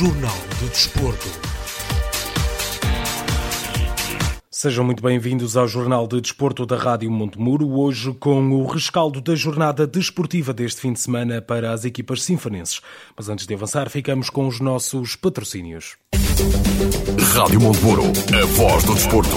Jornal do Desporto. Sejam muito bem-vindos ao Jornal de Desporto da Rádio Montemuro, hoje com o rescaldo da jornada desportiva deste fim de semana para as equipas sinfonenses. Mas antes de avançar, ficamos com os nossos patrocínios. Rádio Montemuro, a voz do desporto.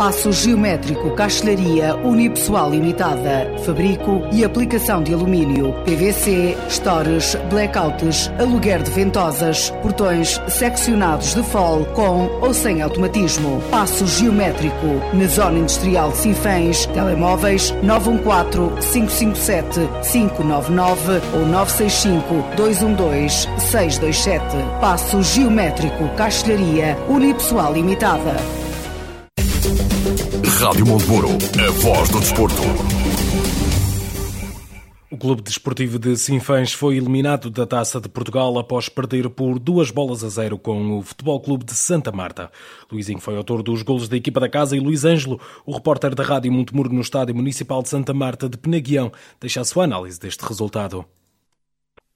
Passo geométrico, castelharia unipessoal limitada, fabrico e aplicação de alumínio, PVC, stores, blackouts, aluguer de ventosas, portões seccionados de fol com ou sem automatismo. Passo geométrico, na zona industrial de Sinfãs, telemóveis 914 557 599 ou 965 212 627. Passo geométrico, castelharia unipessoal limitada. Rádio Montemuro, a voz do desporto. O Clube Desportivo de Sinfãs foi eliminado da Taça de Portugal após perder por duas bolas a zero com o Futebol Clube de Santa Marta. Luizinho foi autor dos golos da equipa da casa e Luís Ângelo, o repórter da Rádio Montemuro no Estádio Municipal de Santa Marta de Penaguião, deixa a sua análise deste resultado.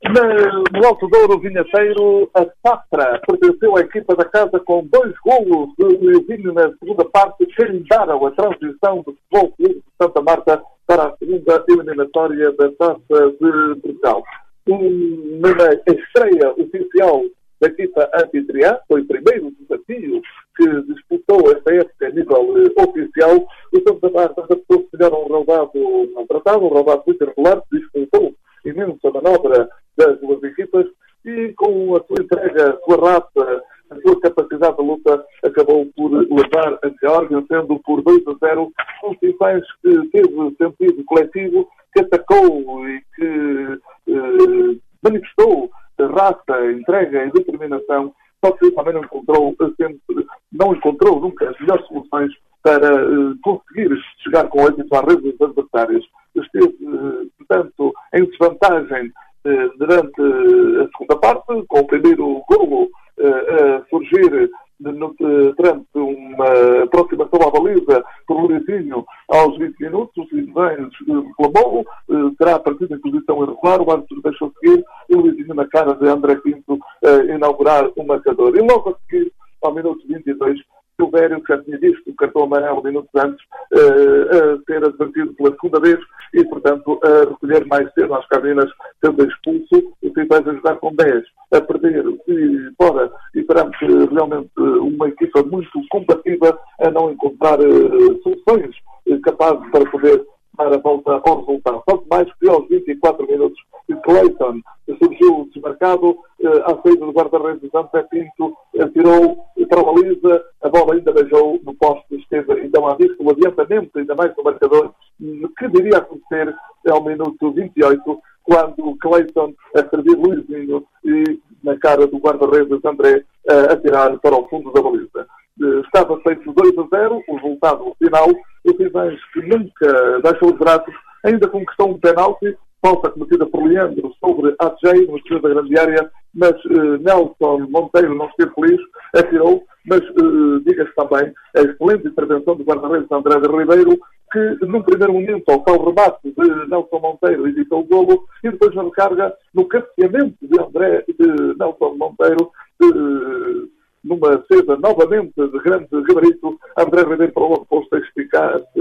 No Alto Douro Vinheteiro, a Safra pertenceu à equipa da casa com dois golos de Luizinho na segunda parte, que lidaram a transição do Futebol Clube de Santa Marta para a segunda eliminatória da Taça de Portugal. Na estreia oficial da equipa anfitriã, foi o primeiro desafio que disputou esta época a nível oficial. O Santa Marta adaptou-se melhor a um roubado não tratado, um roubado muito irregular, disputou imensa manobra das duas equipas e com a sua entrega, a sua raça, a sua capacidade de luta, acabou por levar a Geórgia, sendo por 2 a 0, um Sinfãs que teve sentido coletivo, que atacou e que eh, manifestou raça, entrega e determinação, só que também não encontrou sempre, não encontrou nunca as melhores soluções para eh, conseguir chegar com êxito às redes adversárias. Esteve, eh, portanto, em desvantagem eh, durante a segunda parte, com o primeiro golo a surgir durante uma aproximação à baliza por Luizinho aos 20 minutos, o Sinfãs reclamou, terá partido em posição irregular, o árbitro deixou seguir e o Luizinho na cara de André Pinto inaugurar o marcador. E logo a seguir, ao minuto 22, Silvério, que já tinha visto o cartão amarelo minutos antes, uh, a ser advertido pela segunda vez e, portanto, a recolher mais cedo às cabinas, sendo expulso, o Sinfãs a jogar com 10, a perder e fora, e perante realmente uma equipa muito combativa a não encontrar uh, soluções uh, capazes para poder dar a volta ao resultado. Tanto mais que aos 24 minutos, Clayton surgiu desmarcado, à saída do guarda-redes André Pinto, tirou para a a bola ainda beijou no poste, esteve então a vista o adiantamento, ainda mais no marcador, que viria a acontecer ao minuto 28, quando Clayton a servir Luizinho e na cara do guarda-redes André a tirar para o fundo da baliza. Estava feito 2 a 0, o resultado final, o Sinfãs que nunca deixou os braços, ainda conquistou um penalti, falta cometida por Leandro sobre AJ no exterior da grande área, mas uh, Nelson Monteiro não esteve feliz, atirou, mas uh, diga-se também a excelente intervenção do guarda-redes André de Ribeiro, que num primeiro momento, ao tal remate de Nelson Monteiro, editou o golo, e depois na recarga, no cabeceamento de André, de Nelson Monteiro, numa cesa novamente de grande gabarito, André Ribeiro para o posto a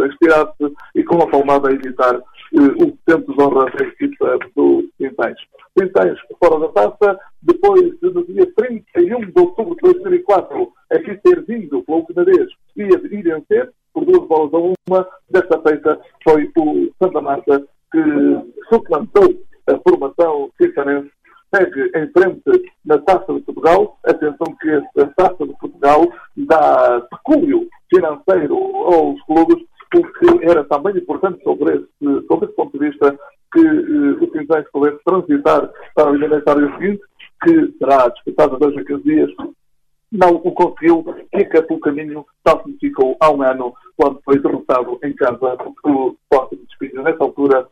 estirar-se e com a palmada a evitar uh, o tempo de honra da equipa do Quintais. Quintais fora da taça, depois de, no dia 31 de outubro de 2004, aqui ter vindo última vez e, e vencer, por duas bolas a uma. Desta feita foi o Santa Marta que suplantou a formação cifanense segue em frente na Taça de Portugal. Atenção que a Taça de Portugal dá pecúlio financeiro aos clubes, o que era também importante sobre esse, sobre esse ponto de vista que eh, o Cinzães pudesse transitar para o eliminatório seguinte, que será disputado dois a 15 dias, não o conseguiu, fica pelo caminho, tal como ficou há um ano, quando foi derrotado em casa pelo Sport de Espinho. Nessa altura,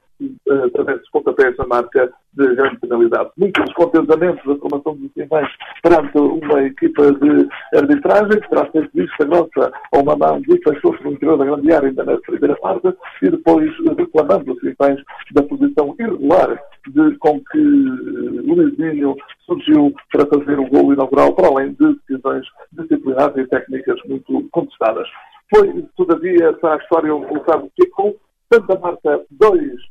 através dos pontapés da marca de grande penalidade. Muitos descontentamentos da formação dos Simões perante uma equipa de arbitragem que terá feito vista grossa ou uma mão de fechou-se no interior da grande área ainda na primeira parte e depois reclamando os Simões da posição irregular de, com que eh, Luizinho surgiu para fazer o gol inaugural, para além de decisões disciplinares e técnicas muito contestadas. Foi, todavia, para a história um resultado que com Santa Marta 2,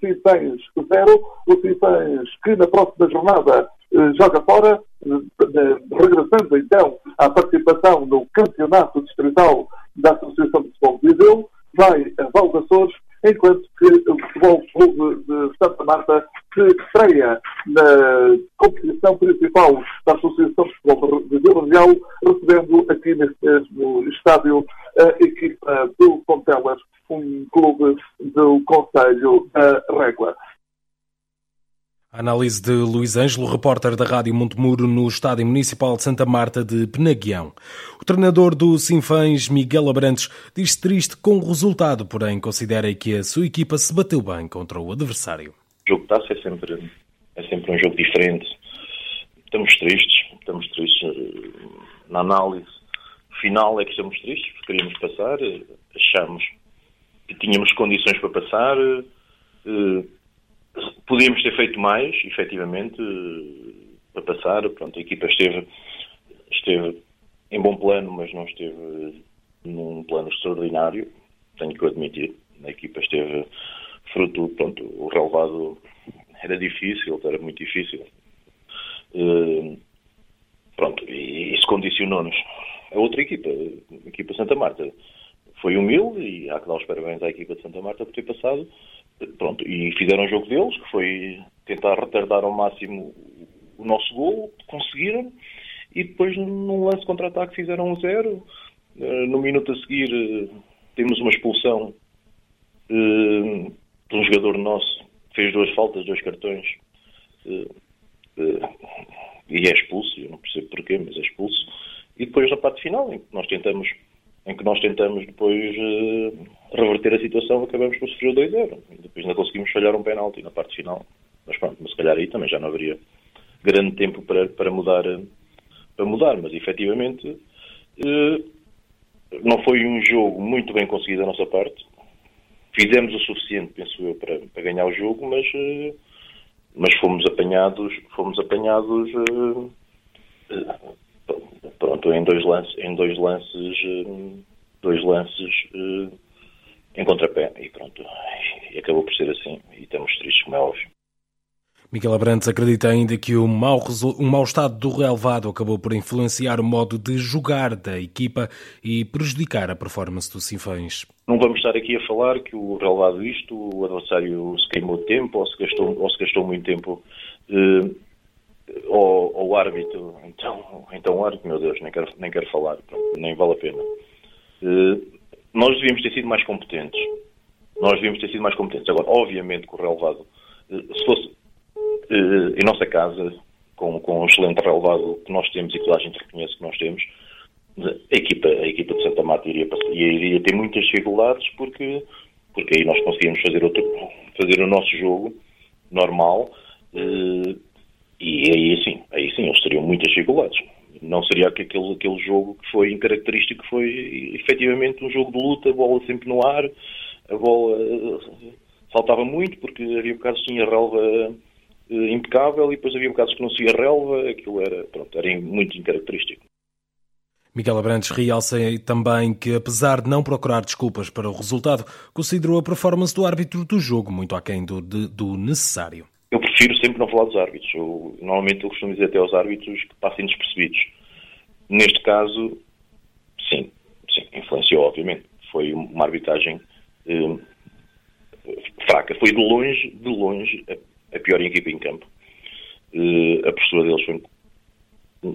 Cifães 0. O Cifães que na próxima jornada eh, joga fora, eh, regressando então à participação no campeonato distrital da Associação de Futebol de Viseu, vai a Valdaçores, enquanto que o Futebol Clube de Santa Marta se estreia na competição principal da Associação de Futebol de Vila Real, recebendo aqui neste mesmo estádio a equipa do Pontelas um clube do Conselho da Régua. Análise de Luís Ângelo, repórter da Rádio Montemuro no Estádio Municipal de Santa Marta de Penaguião. O treinador do Sinfãs, Miguel Abrantes, diz-se triste com o resultado, porém considera que a sua equipa se bateu bem contra o adversário. O jogo de taça é sempre, é sempre um jogo diferente. Estamos tristes, estamos tristes eh, na análise final é que estamos tristes, porque queríamos passar, eh, achamos que tínhamos condições para passar. Podíamos ter feito mais, efetivamente, para passar. Pronto, a equipa esteve, esteve em bom plano, mas não esteve num plano extraordinário, tenho que admitir. A equipa esteve fruto, pronto, o relevado era difícil, era muito difícil. Uh, pronto, e isso condicionou-nos. A outra equipa, a equipa Santa Marta, foi humilde e há que dar os parabéns à equipa de Santa Marta por ter passado. Pronto, e fizeram o jogo deles, que foi tentar retardar ao máximo o nosso gol, conseguiram, e depois num lance contra-ataque fizeram um zero. Eh, no minuto a seguir eh, temos uma expulsão eh, de um jogador nosso, fez duas faltas, dois cartões, e é expulso, eu não percebo porquê, mas é expulso. E depois na parte final, nós tentamos em que nós tentamos depois uh, reverter a situação, acabamos por sofrer o 2-0. Depois ainda conseguimos falhar um penalti na parte final. Mas pronto, mas se calhar aí também já não haveria grande tempo para, para mudar, para mudar. Mas efetivamente uh, não foi um jogo muito bem conseguido da nossa parte. Fizemos o suficiente, penso eu, para, para ganhar o jogo, mas, uh, mas fomos apanhados, fomos apanhados pronto, em dois lances, em dois lances, eh, dois lances eh, em contrapé e pronto, e acabou por ser assim e estamos tristes, como é óbvio. Miguel Abrantes acredita ainda que o mau, o mau estado do relevado acabou por influenciar o modo de jogar da equipa e prejudicar a performance dos Sinfãs. Não vamos estar aqui a falar que o relevado isto, o adversário se queimou tempo ou se gastou, ou se gastou muito tempo eh, ou, ou o árbitro, então, então o árbitro, meu Deus, nem quero, nem quero falar, nem vale a pena. Uh, nós devíamos ter sido mais competentes. Nós devíamos ter sido mais competentes. Agora, obviamente que o relevado, uh, se fosse uh, em nossa casa, com, com um excelente relevado que nós temos e que toda a gente reconhece que nós temos, a equipa, a equipa de Santa Marta iria, iria ter muitas dificuldades porque, porque aí nós conseguíamos fazer, outro, fazer o nosso jogo normal e aí sim, aí sim, eles teriam muitas dificuldades. Não seria aquele, aquele jogo que foi incaracterístico, que foi efetivamente um jogo de luta, a bola sempre no ar, a bola eh, saltava muito, porque havia bocados que tinha relva eh, impecável e depois havia bocados que não tinha relva, aquilo era, pronto, era muito incaracterístico. Miguel Abrantes realça também que, apesar de não procurar desculpas para o resultado, considerou a performance do árbitro do jogo muito aquém do, do necessário prefiro sempre não falar dos árbitros. Eu, normalmente eu costumo dizer até aos árbitros que passem despercebidos. Neste caso, sim, sim, influenciou, obviamente. foi uma arbitragem eh, fraca. Foi de longe, de longe, a, a pior equipa em campo. Uh, a postura deles foi.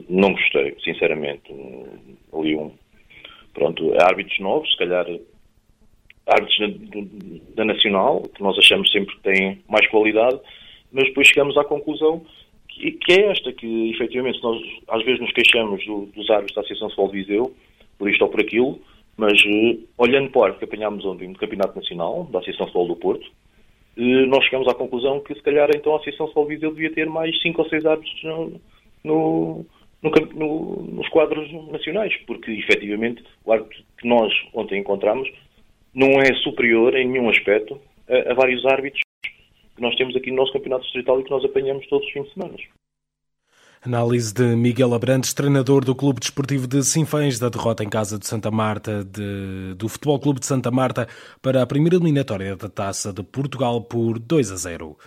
Não gostei, sinceramente. Ali um. Pronto, árbitros novos, se calhar árbitros da, da Nacional, que nós achamos sempre que têm mais qualidade, mas depois chegamos à conclusão que, que é esta, que efetivamente nós às vezes nos queixamos do, dos árbitros da Associação Futebol de Viseu, por isto ou por aquilo, mas uh, olhando para o que apanhámos ontem no Campeonato Nacional, da Associação Futebol do Porto, uh, nós chegamos à conclusão que se calhar então a Associação Futebol de Viseu devia ter mais 5 ou 6 árbitros no, no, no, nos quadros nacionais, porque efetivamente o árbitro que nós ontem encontramos não é superior em nenhum aspecto a, a vários árbitros que nós temos aqui no nosso campeonato distrital e que nós apanhamos todos os fins de semana. Análise de Miguel Abrantes, treinador do Clube Desportivo de Sinfãs, da derrota em casa de Santa Marta, de, do Futebol Clube de Santa Marta, para a primeira eliminatória da Taça de Portugal por 2 a 0.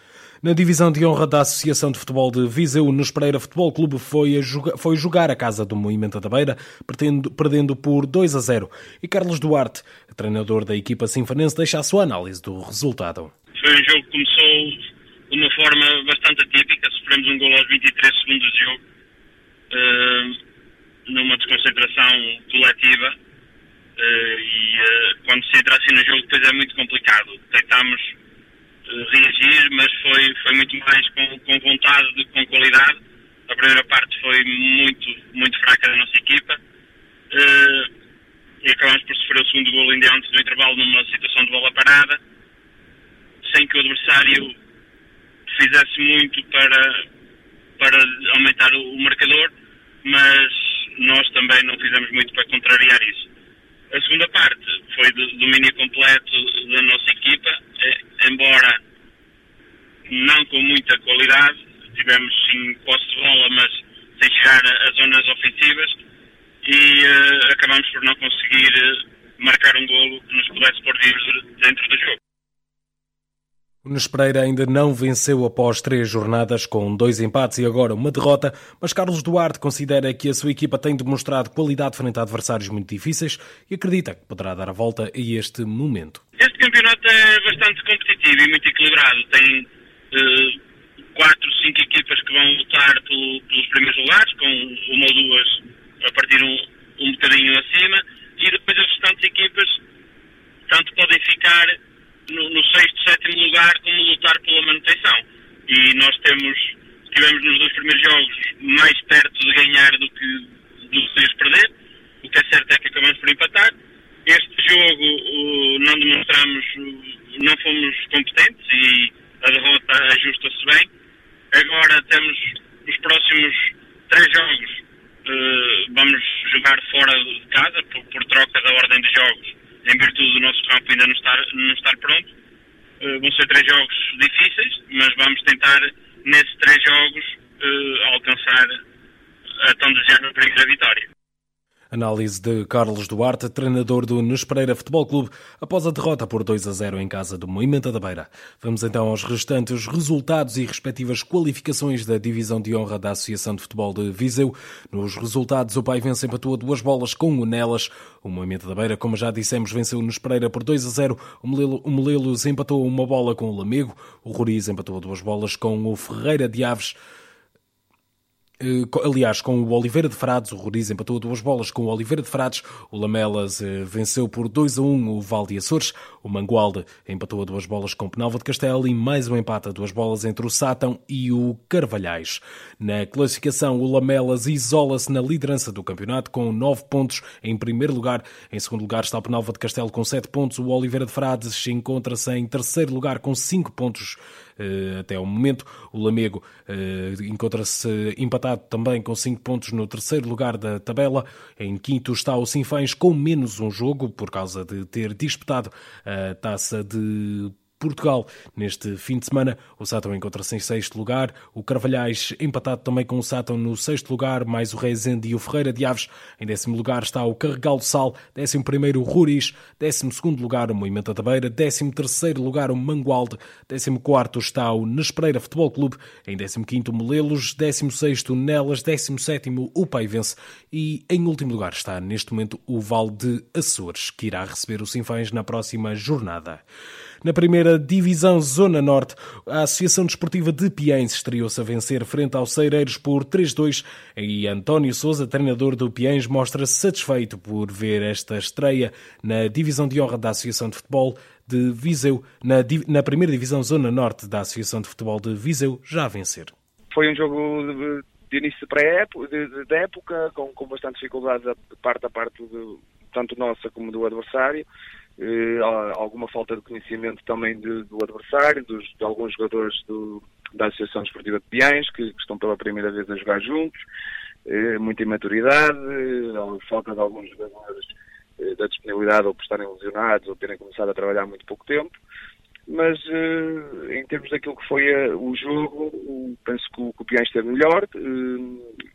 Na divisão de honra da Associação de Futebol de Viseu, no Espreira Futebol Clube foi, jogar, foi jogar a casa do Movimento da Beira, perdendo, perdendo por 2 a 0. E Carlos Duarte, treinador da equipa sinfanense, deixa a sua análise do resultado. Foi um jogo que começou de uma forma bastante atípica, sofremos um gol aos 23 segundos de jogo, uh, numa desconcentração coletiva, uh, e uh, quando se entra assim no jogo depois é muito complicado. Tentámos reagir, mas foi, foi muito mais com, com vontade do que com qualidade. A primeira parte foi muito, muito fraca da nossa equipa. Uh, e acabamos por sofrer o segundo gol ainda antes do intervalo numa situação de bola parada, que o adversário fizesse muito para, para aumentar o, marcador, mas nós também não fizemos muito para contrariar isso. A segunda parte foi do domínio completo da nossa equipa, eh, embora não com muita qualidade. Tivemos sim posse de bola, mas sem chegar a, zonas ofensivas e uh, acabamos por não conseguir uh, marcar um golo que nos pudesse pôr vivos dentro do jogo. O Nunes Pereira ainda não venceu após três jornadas, com dois empates e agora uma derrota, mas Carlos Duarte considera que a sua equipa tem demonstrado qualidade frente a adversários muito difíceis e acredita que poderá dar a volta a este momento. Este campeonato é bastante competitivo e muito equilibrado. Tem uh, quatro, cinco equipas que vão lutar pelo, pelos primeiros lugares, com uma ou duas a partir um, um bocadinho acima, e depois as restantes equipas tanto podem ficar no, no sexto, sétimo lugar, como lutar pela manutenção. E nós temos, estivemos nos dois primeiros jogos mais perto de ganhar do que, do que de perder. O que é certo é que acabamos por empatar. Este jogo não demonstramos, não fomos competentes e a derrota ajusta-se bem. Agora temos os próximos três jogos, uh, vamos jogar fora de casa, por troca da ordem de jogos em virtude do nosso campo ainda não estar, não estar pronto. Uh, vão ser três jogos difíceis, mas vamos tentar, nesses três jogos, uh, alcançar a tão desejada primeira vitória. Análise de Carlos Duarte, treinador do Nes Pereira Futebol Clube, após a derrota por 2 a 0 em casa do Moimenta da Beira. Vamos então aos restantes resultados e respectivas qualificações da divisão de honra da Associação de Futebol de Viseu. Nos resultados, o Pai Vence empatou duas bolas com o Nelas. O Moimenta da Beira, como já dissemos, venceu o Nes Pereira por 2 a 0. O Melelos empatou uma bola com o Lamego. O Roriz empatou duas bolas com o Ferreira de Aves. Eh, aliás, com o Oliveira de Frades, o Roriz empatou duas bolas com o Oliveira de Frades, o Lamelas eh, venceu por 2 a 1 o Valde Açores, o Mangualde empatou a duas bolas com o Penalva de Castelo e mais um empate a duas bolas entre o Sátão e o Carvalhais. Na classificação, o Lamelas isola-se na liderança do campeonato com 9 pontos em primeiro lugar. Em segundo lugar está o Penalva de Castelo com 7 pontos. O Oliveira de Frades encontra-se em terceiro lugar com 5 pontos até o momento. O Lamego eh, encontra-se empatado também com 5 pontos no terceiro lugar da tabela. Em quinto está o Sinfãs com menos um jogo por causa de ter disputado a taça de Portugal. Neste fim de semana, o Sátão encontra-se em sexto lugar, o Carvalhais empatado também com o Sátão no sexto lugar, mais o Rezende e o Ferreira de Aves. Em décimo lugar está o Carregal do Sal, décimo primeiro o Ruris, décimo segundo lugar o Moimenta da Beira, décimo terceiro lugar o Mangualde, décimo quarto está o Nespreira Futebol Clube, em décimo quinto o Molelos, décimo sexto Nelas, décimo sétimo o Paivense e em último lugar está neste momento o Val de Açores, que irá receber o Sinfãs na próxima jornada. Na primeira divisão Zona Norte, a Associação Desportiva de Piens estreou-se a vencer frente aos Ceireiros por 3-2 e António Souza, treinador do Piens, mostra-se satisfeito por ver esta estreia na divisão de honra da Associação de Futebol de Viseu, na, na primeira divisão Zona Norte da Associação de Futebol de Viseu, já a vencer. Foi um jogo de, início de, época, com, com bastante dificuldade de parte a parte de, tanto nossa como do adversário alguma falta de conhecimento também de, do adversário, dos, de alguns jogadores do, da Associação Desportiva de Piães, que, que, estão pela primeira vez a jogar juntos, eh, muita imaturidade, eh, falta de alguns jogadores eh, da disponibilidade ou por estarem lesionados ou terem começado a trabalhar há muito pouco tempo. Mas eh, em termos daquilo que foi eh, o jogo, penso que o, que o esteve melhor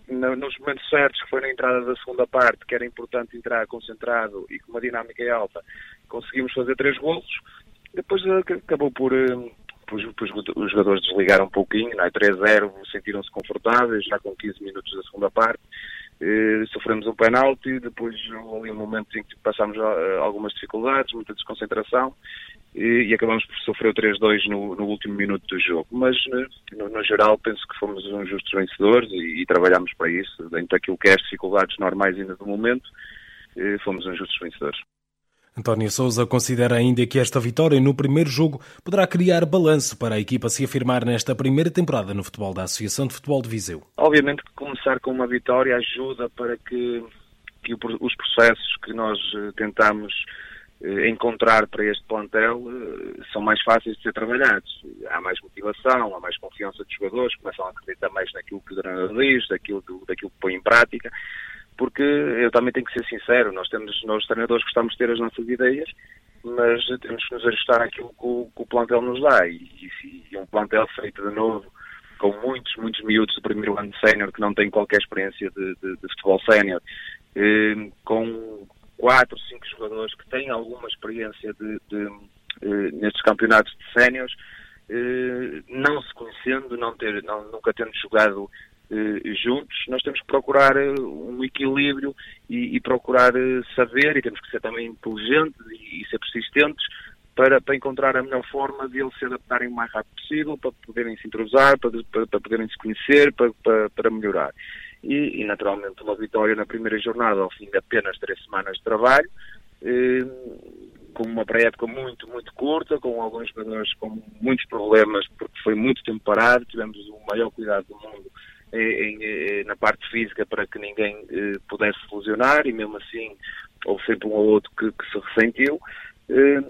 nos momentos certos, que foi na entrada da segunda parte, que era importante entrar concentrado e com uma dinâmica alta, conseguimos fazer três golos. Depois eh, acabou por os jogadores desligaram um pouquinho, não é? 3-0, sentiram-se confortáveis, já com 15 minutos da segunda parte. Uh, sofremos um penalti, depois ali um momento em que passámos uh, algumas dificuldades, muita desconcentração e, acabamos por sofrer o 3-2 no, no, último minuto do jogo. Mas, no, no, geral, penso que fomos uns justos vencedores e, e trabalhamos para isso, dentro daquilo que é as dificuldades normais ainda do momento, fomos uns justos vencedores. António Souza considera ainda que esta vitória no primeiro jogo poderá criar balanço para a equipa se afirmar nesta primeira temporada no futebol da Associação de Futebol de Viseu. Obviamente que começar com uma vitória ajuda para que, que os processos que nós eh, tentamos eh, encontrar para este plantel eh, são mais fáceis de ser trabalhados. Há mais motivação, há mais confiança dos jogadores, começam a acreditar mais naquilo que o treinador diz, daquilo, daquilo que põe em prática porque eu também tenho que ser sincero, nós temos, nós treinadores gostamos de ter as nossas ideias, mas temos que nos ajustar àquilo que o, que o plantel nos dá, e, e, um plantel feito de novo, com muitos, muitos miúdos do primeiro ano de sénior que não têm qualquer experiência de, de, de futebol sénior, eh, com quatro, cinco jogadores que têm alguma experiência de, de eh, nestes campeonatos de séniores, eh, não se conhecendo, não ter, não, nunca tendo jogado juntos, nós temos que procurar eh, um equilíbrio e, e, procurar eh, saber, e temos que ser também inteligentes e, e ser persistentes para, para, encontrar a melhor forma de eles se adaptarem o mais rápido possível, para poderem se entrosar, para, para, para poderem se conhecer, para, para melhorar. E, e, naturalmente, uma vitória na primeira jornada, ao fim de apenas três semanas de trabalho, eh, com uma pré-época muito, muito curta, com alguns jogadores com muitos problemas, porque foi muito tempo parado, tivemos o maior cuidado do mundo em, em, na parte física para que ninguém eh, pudesse se lesionar e mesmo assim houve sempre um ou outro que, que se ressentiu. Eh,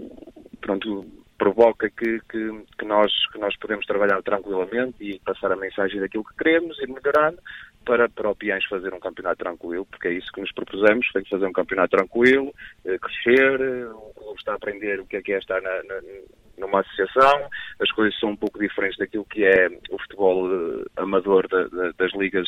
pronto, provoca que, que, que, nós, que nós podemos trabalhar tranquilamente e passar a mensagem daquilo que queremos, ir melhorando para, para o Piães fazer um campeonato tranquilo, porque é isso que nos propusemos, tem que fazer um campeonato tranquilo, eh, crescer, eh, o clube está a aprender o que é que é estar na, na, numa associação, as coisas são um pouco diferentes daquilo que é o futebol uh, amador da, da, das ligas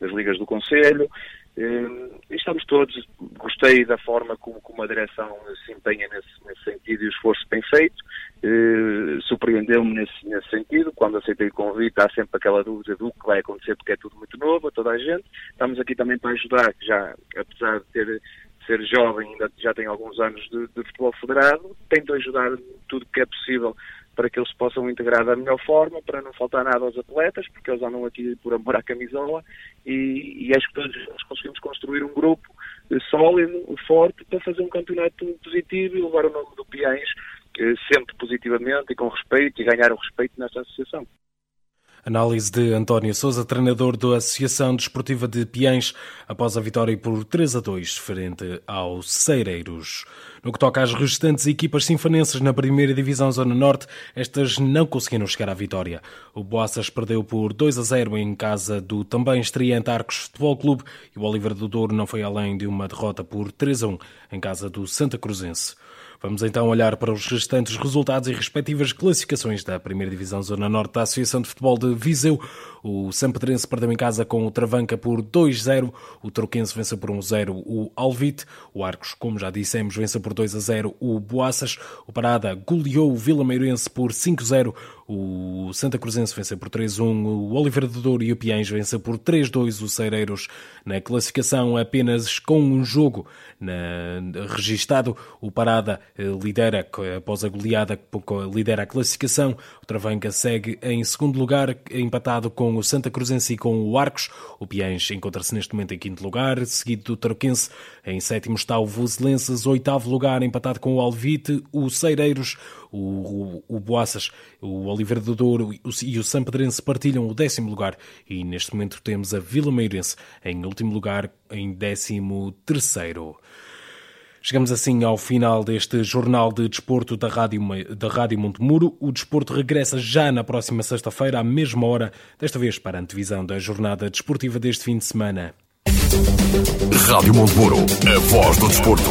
das ligas do Conselho. Uh, estamos todos, gostei da forma como, como a direção se empenha nesse, nesse sentido e o esforço bem feito. Uh, Surpreendeu-me nesse, nesse sentido. Quando aceitei o convite, há sempre aquela dúvida do que vai acontecer, porque é tudo muito novo a toda a gente. Estamos aqui também para ajudar, já, apesar de ter ser jovem, ainda já tem alguns anos de, de futebol federado, tento ajudar tudo que é possível para que eles possam integrar da melhor forma, para não faltar nada aos atletas, porque eles andam aqui por amor à camisola, e, e acho que todos nós conseguimos construir um grupo sólido, forte, para fazer um campeonato positivo e levar o nome do Piães eh, sempre positivamente e com respeito, e ganhar o respeito nesta associação. Análise de António Souza, treinador da Associação Desportiva de Piães, após a vitória por 3 a 2 frente aos Ceireiros. No que toca às restantes equipas sinfonenses na primeira divisão Zona Norte, estas não conseguiram chegar à vitória. O Boaças perdeu por 2 a 0 em casa do também estreante Arcos Futebol Clube e o Oliver do Douro não foi além de uma derrota por 3 a 1 em casa do Santa Cruzense. Vamos então olhar para os restantes resultados e respectivas classificações da Primeira Divisão Zona Norte da Associação de Futebol de Viseu. O Sampedrense perdeu em casa com o Travanca por 2-0, o Troquense venceu por 1-0 o Alvite, o Arcos, como já dissemos, venceu por 2-0 o Boaças, o Parada goleou o Vila Meirense por 5-0, o Santa Cruzense venceu por 3-1, o Oliveira do Douro e o Piães venceu por 3-2 os Cereiros. Na classificação, apenas com um jogo na, registado, o Parada eh, lidera, após a goleada, lidera a classificação. O Travanca segue em segundo lugar, empatado com o Santa Cruzense e com o Arcos. O Piães encontra-se neste momento em quinto lugar, seguido do Tarouquense. Em sétimo está o Voselenses, oitavo lugar, empatado com o Alvite, o Cereiros, o, o, o Boaças, o Oliveira do Douro e o Sampedrense partilham o décimo lugar e neste momento temos a Vila Meirense em último lugar, em décimo terceiro. Chegamos assim ao final deste jornal de desporto da Rádio, da Rádio Montemuro. O desporto regressa já na próxima sexta-feira, à mesma hora, desta vez para a antevisão da jornada desportiva deste fim de semana. Rádio Montemuro, a voz do desporto.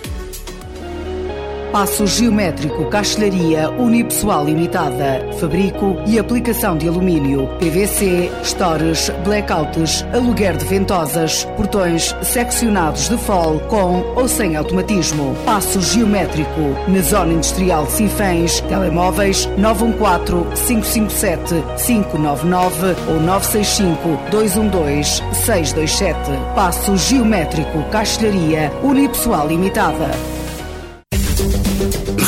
Passo geométrico, castelharia unipessoal limitada, fabrico e aplicação de alumínio, PVC, stores, blackouts, aluguer de ventosas, portões seccionados de fol com ou sem automatismo. Passo geométrico, na zona industrial de Sinfãs, telemóveis 914 557 599 ou 965 212 627. Passo geométrico, castelharia unipessoal limitada.